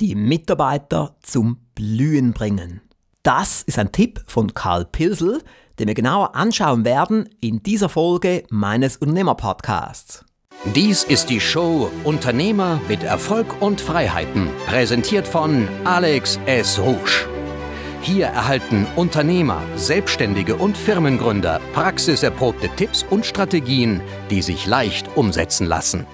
die Mitarbeiter zum Blühen bringen. Das ist ein Tipp von Karl Pilsel, den wir genauer anschauen werden in dieser Folge meines Unternehmer-Podcasts. Dies ist die Show Unternehmer mit Erfolg und Freiheiten, präsentiert von Alex S. Rouge. Hier erhalten Unternehmer, Selbstständige und Firmengründer praxiserprobte Tipps und Strategien, die sich leicht umsetzen lassen.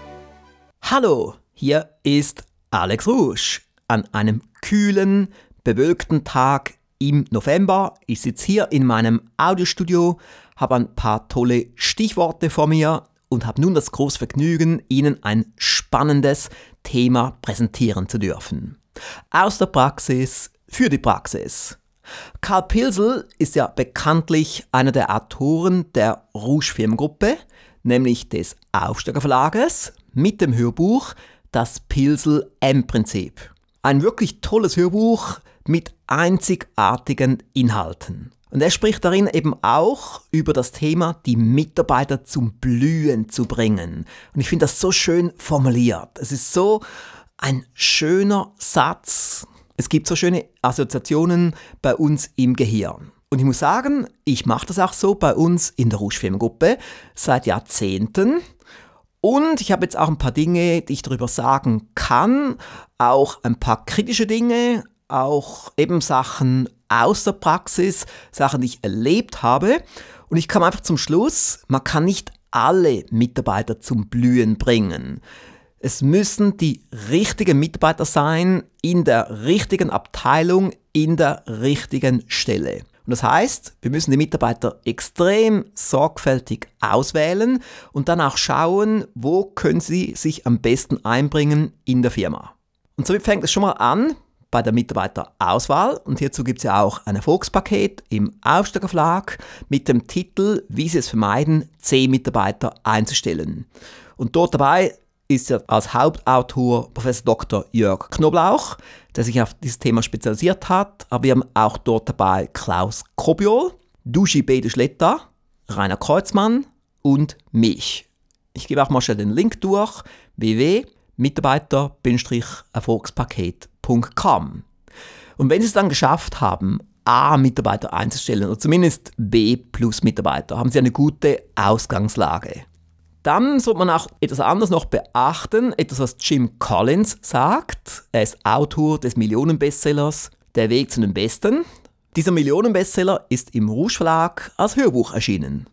Hallo, hier ist Alex Rouge an einem kühlen, bewölkten Tag im November. Ich sitze hier in meinem Audiostudio, habe ein paar tolle Stichworte vor mir und habe nun das große Vergnügen, Ihnen ein spannendes Thema präsentieren zu dürfen. Aus der Praxis für die Praxis. Karl Pilsel ist ja bekanntlich einer der Autoren der Rouge Firmengruppe, nämlich des Aufsteiger Verlages mit dem Hörbuch Das Pilsel M-Prinzip. Ein wirklich tolles Hörbuch, mit einzigartigen Inhalten. Und er spricht darin eben auch über das Thema, die Mitarbeiter zum Blühen zu bringen. Und ich finde das so schön formuliert. Es ist so ein schöner Satz. Es gibt so schöne Assoziationen bei uns im Gehirn. Und ich muss sagen, ich mache das auch so bei uns in der Rouge Firmengruppe seit Jahrzehnten. Und ich habe jetzt auch ein paar Dinge, die ich darüber sagen kann, auch ein paar kritische Dinge, auch eben Sachen aus der Praxis, Sachen, die ich erlebt habe. Und ich kam einfach zum Schluss, man kann nicht alle Mitarbeiter zum Blühen bringen. Es müssen die richtigen Mitarbeiter sein, in der richtigen Abteilung, in der richtigen Stelle. Und das heißt, wir müssen die Mitarbeiter extrem sorgfältig auswählen und dann auch schauen, wo können sie sich am besten einbringen in der Firma. Und somit fängt es schon mal an bei der Mitarbeiterauswahl und hierzu gibt es ja auch ein Erfolgspaket im Aufsteiger Verlag mit dem Titel Wie Sie es vermeiden, 10 Mitarbeiter einzustellen. Und dort dabei ist ja als Hauptautor Professor Dr. Jörg Knoblauch, der sich auf dieses Thema spezialisiert hat. Aber wir haben auch dort dabei Klaus Kobiol, Bede Schletta, Rainer Kreuzmann und mich. Ich gebe auch mal schnell den Link durch www.mitarbeiter-erfolgspaket.com. Und wenn Sie es dann geschafft haben, A Mitarbeiter einzustellen oder zumindest B plus Mitarbeiter, haben Sie eine gute Ausgangslage. Dann sollte man auch etwas anderes noch beachten, etwas was Jim Collins sagt. Er ist Autor des Millionenbestsellers Der Weg zu den Besten. Dieser Millionenbestseller ist im Rouge Verlag als Hörbuch erschienen.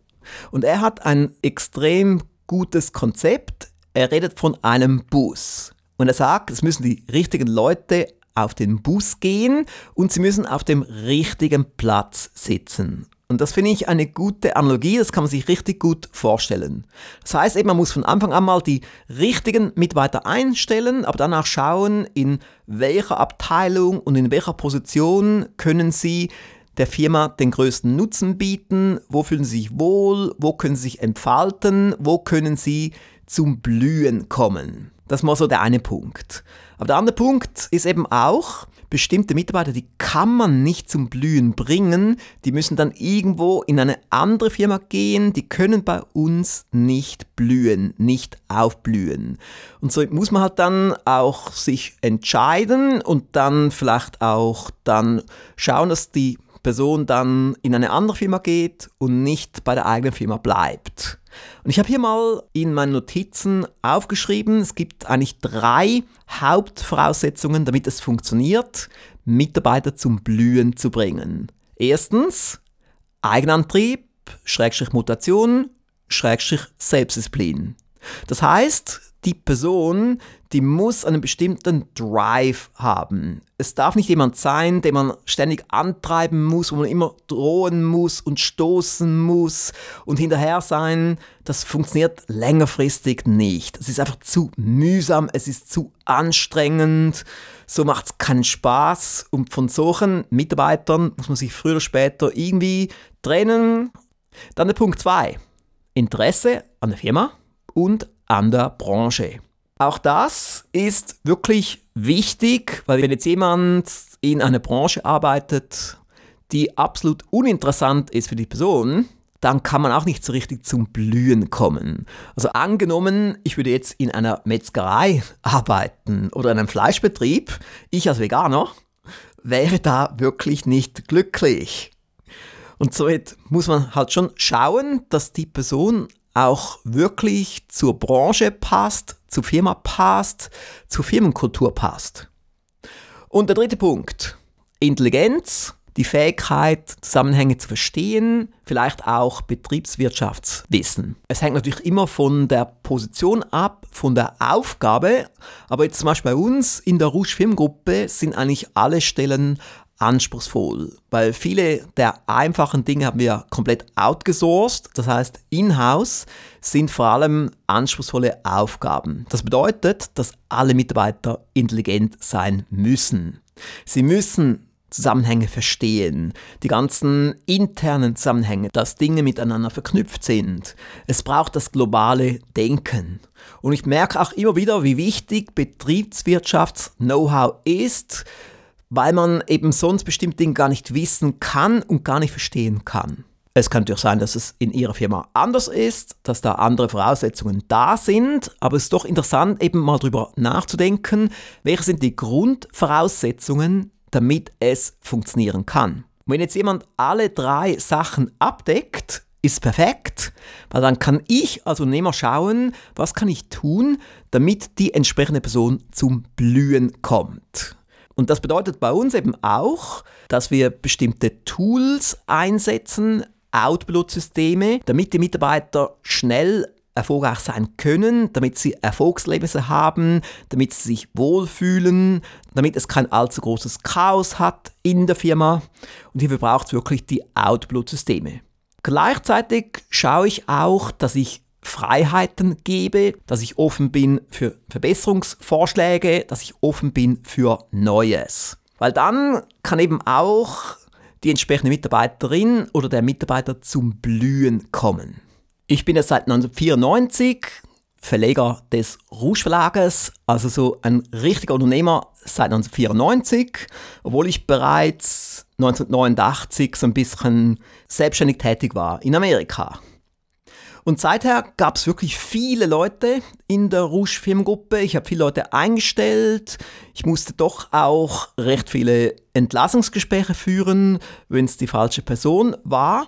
Und er hat ein extrem gutes Konzept. Er redet von einem Bus. Und er sagt, es müssen die richtigen Leute auf den Bus gehen und sie müssen auf dem richtigen Platz sitzen. Und das finde ich eine gute Analogie, das kann man sich richtig gut vorstellen. Das heißt eben, man muss von Anfang an mal die richtigen Mitarbeiter einstellen, aber danach schauen, in welcher Abteilung und in welcher Position können sie der Firma den größten Nutzen bieten, wo fühlen sie sich wohl, wo können sie sich entfalten, wo können sie zum Blühen kommen. Das mal so der eine Punkt. Aber der andere Punkt ist eben auch, bestimmte Mitarbeiter, die kann man nicht zum Blühen bringen, die müssen dann irgendwo in eine andere Firma gehen, die können bei uns nicht blühen, nicht aufblühen. Und so muss man halt dann auch sich entscheiden und dann vielleicht auch dann schauen, dass die Person dann in eine andere Firma geht und nicht bei der eigenen Firma bleibt. Und ich habe hier mal in meinen Notizen aufgeschrieben, es gibt eigentlich drei Hauptvoraussetzungen, damit es funktioniert, Mitarbeiter zum Blühen zu bringen. Erstens Eigenantrieb, Schrägstrich Mutation, Schrägstrich Selbstdisziplin. Das heißt, die Person, die muss einen bestimmten Drive haben. Es darf nicht jemand sein, den man ständig antreiben muss, wo man immer drohen muss und stoßen muss und hinterher sein. Das funktioniert längerfristig nicht. Es ist einfach zu mühsam, es ist zu anstrengend, so macht es keinen Spaß. Und von solchen Mitarbeitern muss man sich früher oder später irgendwie trennen. Dann der Punkt 2. Interesse an der Firma und an der Branche. Auch das ist wirklich wichtig, weil wenn jetzt jemand in einer Branche arbeitet, die absolut uninteressant ist für die Person, dann kann man auch nicht so richtig zum Blühen kommen. Also angenommen, ich würde jetzt in einer Metzgerei arbeiten oder in einem Fleischbetrieb, ich als Veganer, wäre da wirklich nicht glücklich. Und so muss man halt schon schauen, dass die Person auch wirklich zur Branche passt, zur Firma passt, zur Firmenkultur passt. Und der dritte Punkt, Intelligenz die Fähigkeit, Zusammenhänge zu verstehen, vielleicht auch Betriebswirtschaftswissen. Es hängt natürlich immer von der Position ab, von der Aufgabe, aber jetzt zum Beispiel bei uns in der Rouge Filmgruppe sind eigentlich alle Stellen anspruchsvoll, weil viele der einfachen Dinge haben wir komplett outgesourced, das heißt in-house sind vor allem anspruchsvolle Aufgaben. Das bedeutet, dass alle Mitarbeiter intelligent sein müssen. Sie müssen Zusammenhänge verstehen, die ganzen internen Zusammenhänge, dass Dinge miteinander verknüpft sind. Es braucht das globale Denken. Und ich merke auch immer wieder, wie wichtig Betriebswirtschafts-Know-how ist, weil man eben sonst bestimmte Dinge gar nicht wissen kann und gar nicht verstehen kann. Es kann natürlich sein, dass es in Ihrer Firma anders ist, dass da andere Voraussetzungen da sind, aber es ist doch interessant, eben mal darüber nachzudenken, welche sind die Grundvoraussetzungen, damit es funktionieren kann. wenn jetzt jemand alle drei Sachen abdeckt, ist perfekt, weil dann kann ich als Unternehmer schauen, was kann ich tun, damit die entsprechende Person zum Blühen kommt. Und das bedeutet bei uns eben auch, dass wir bestimmte Tools einsetzen, Output-Systeme, damit die Mitarbeiter schnell erfolgreich sein können, damit sie Erfolgserlebnisse haben, damit sie sich wohlfühlen, damit es kein allzu großes Chaos hat in der Firma. Und hierfür braucht es wirklich die Output-Systeme. Gleichzeitig schaue ich auch, dass ich Freiheiten gebe, dass ich offen bin für Verbesserungsvorschläge, dass ich offen bin für Neues. Weil dann kann eben auch die entsprechende Mitarbeiterin oder der Mitarbeiter zum Blühen kommen. Ich bin jetzt seit 1994 Verleger des Rouge Verlages, also so ein richtiger Unternehmer seit 1994, obwohl ich bereits 1989 so ein bisschen selbstständig tätig war in Amerika. Und seither gab es wirklich viele Leute in der Rouge Firmengruppe. Ich habe viele Leute eingestellt. Ich musste doch auch recht viele Entlassungsgespräche führen, wenn es die falsche Person war.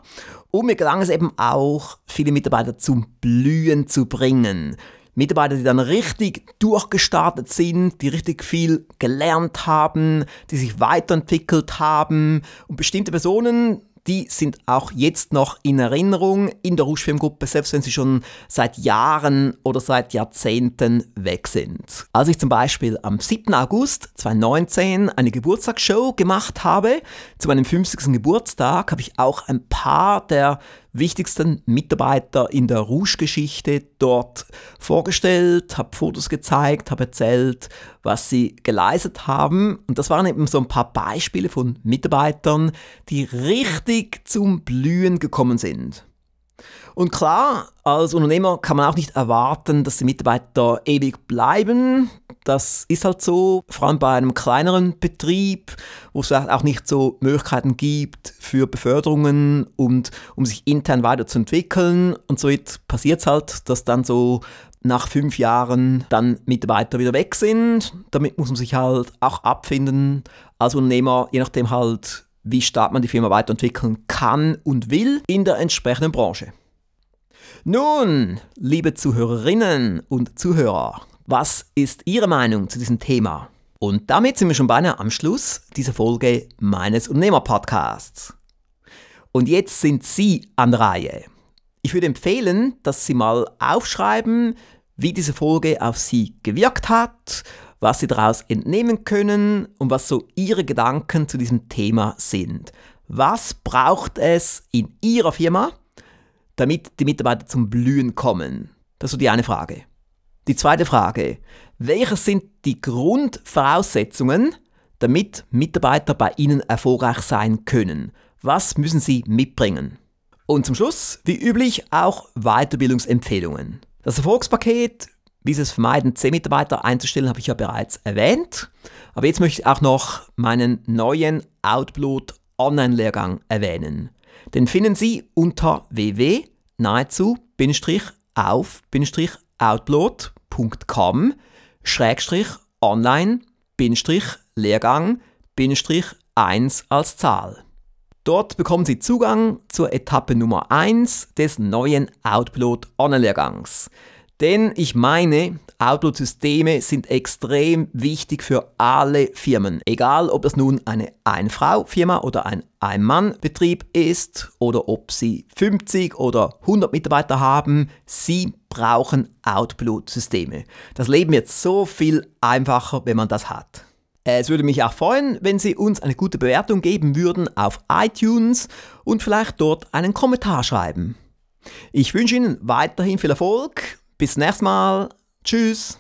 Und mir gelang es eben auch, viele Mitarbeiter zum Blühen zu bringen. Mitarbeiter, die dann richtig durchgestartet sind, die richtig viel gelernt haben, die sich weiterentwickelt haben und bestimmte Personen, die sind auch jetzt noch in Erinnerung in der Rouge Filmgruppe, selbst wenn sie schon seit Jahren oder seit Jahrzehnten weg sind. Als ich zum Beispiel am 7. August 2019 eine Geburtstagsshow gemacht habe, zu meinem 50. Geburtstag, habe ich auch ein paar der wichtigsten Mitarbeiter in der Rouge-Geschichte dort vorgestellt, habe Fotos gezeigt, habe erzählt, was sie geleistet haben. Und das waren eben so ein paar Beispiele von Mitarbeitern, die richtig zum Blühen gekommen sind. Und klar, als Unternehmer kann man auch nicht erwarten, dass die Mitarbeiter ewig bleiben. Das ist halt so, vor allem bei einem kleineren Betrieb, wo es auch nicht so Möglichkeiten gibt für Beförderungen und um sich intern weiterzuentwickeln. Und so passiert es halt, dass dann so nach fünf Jahren dann Mitarbeiter wieder weg sind. Damit muss man sich halt auch abfinden als Unternehmer, je nachdem halt, wie stark man die Firma weiterentwickeln kann und will in der entsprechenden Branche. Nun, liebe Zuhörerinnen und Zuhörer, was ist Ihre Meinung zu diesem Thema? Und damit sind wir schon beinahe am Schluss dieser Folge meines Unternehmer-Podcasts. Und jetzt sind Sie an der Reihe. Ich würde empfehlen, dass Sie mal aufschreiben, wie diese Folge auf Sie gewirkt hat, was Sie daraus entnehmen können und was so Ihre Gedanken zu diesem Thema sind. Was braucht es in Ihrer Firma, damit die Mitarbeiter zum Blühen kommen? Das ist so die eine Frage. Die zweite Frage, welche sind die Grundvoraussetzungen, damit Mitarbeiter bei Ihnen erfolgreich sein können? Was müssen Sie mitbringen? Und zum Schluss, wie üblich, auch Weiterbildungsempfehlungen. Das Erfolgspaket, wie Sie es vermeiden, 10 Mitarbeiter einzustellen, habe ich ja bereits erwähnt. Aber jetzt möchte ich auch noch meinen neuen Outload Online-Lehrgang erwähnen. Den finden Sie unter www.nahezu-auf-outload.com Schrägstrich online Lehrgang 1 als Zahl. Dort bekommen Sie Zugang zur Etappe Nummer 1 des neuen Outload Online-Lehrgangs. Denn ich meine, Outload-Systeme sind extrem wichtig für alle Firmen. Egal, ob das nun eine Ein-Frau-Firma oder ein Ein-Mann-Betrieb ist oder ob Sie 50 oder 100 Mitarbeiter haben, Sie brauchen Outload-Systeme. Das Leben wird so viel einfacher, wenn man das hat. Es würde mich auch freuen, wenn Sie uns eine gute Bewertung geben würden auf iTunes und vielleicht dort einen Kommentar schreiben. Ich wünsche Ihnen weiterhin viel Erfolg. Bis nächstes Mal. Tschüss.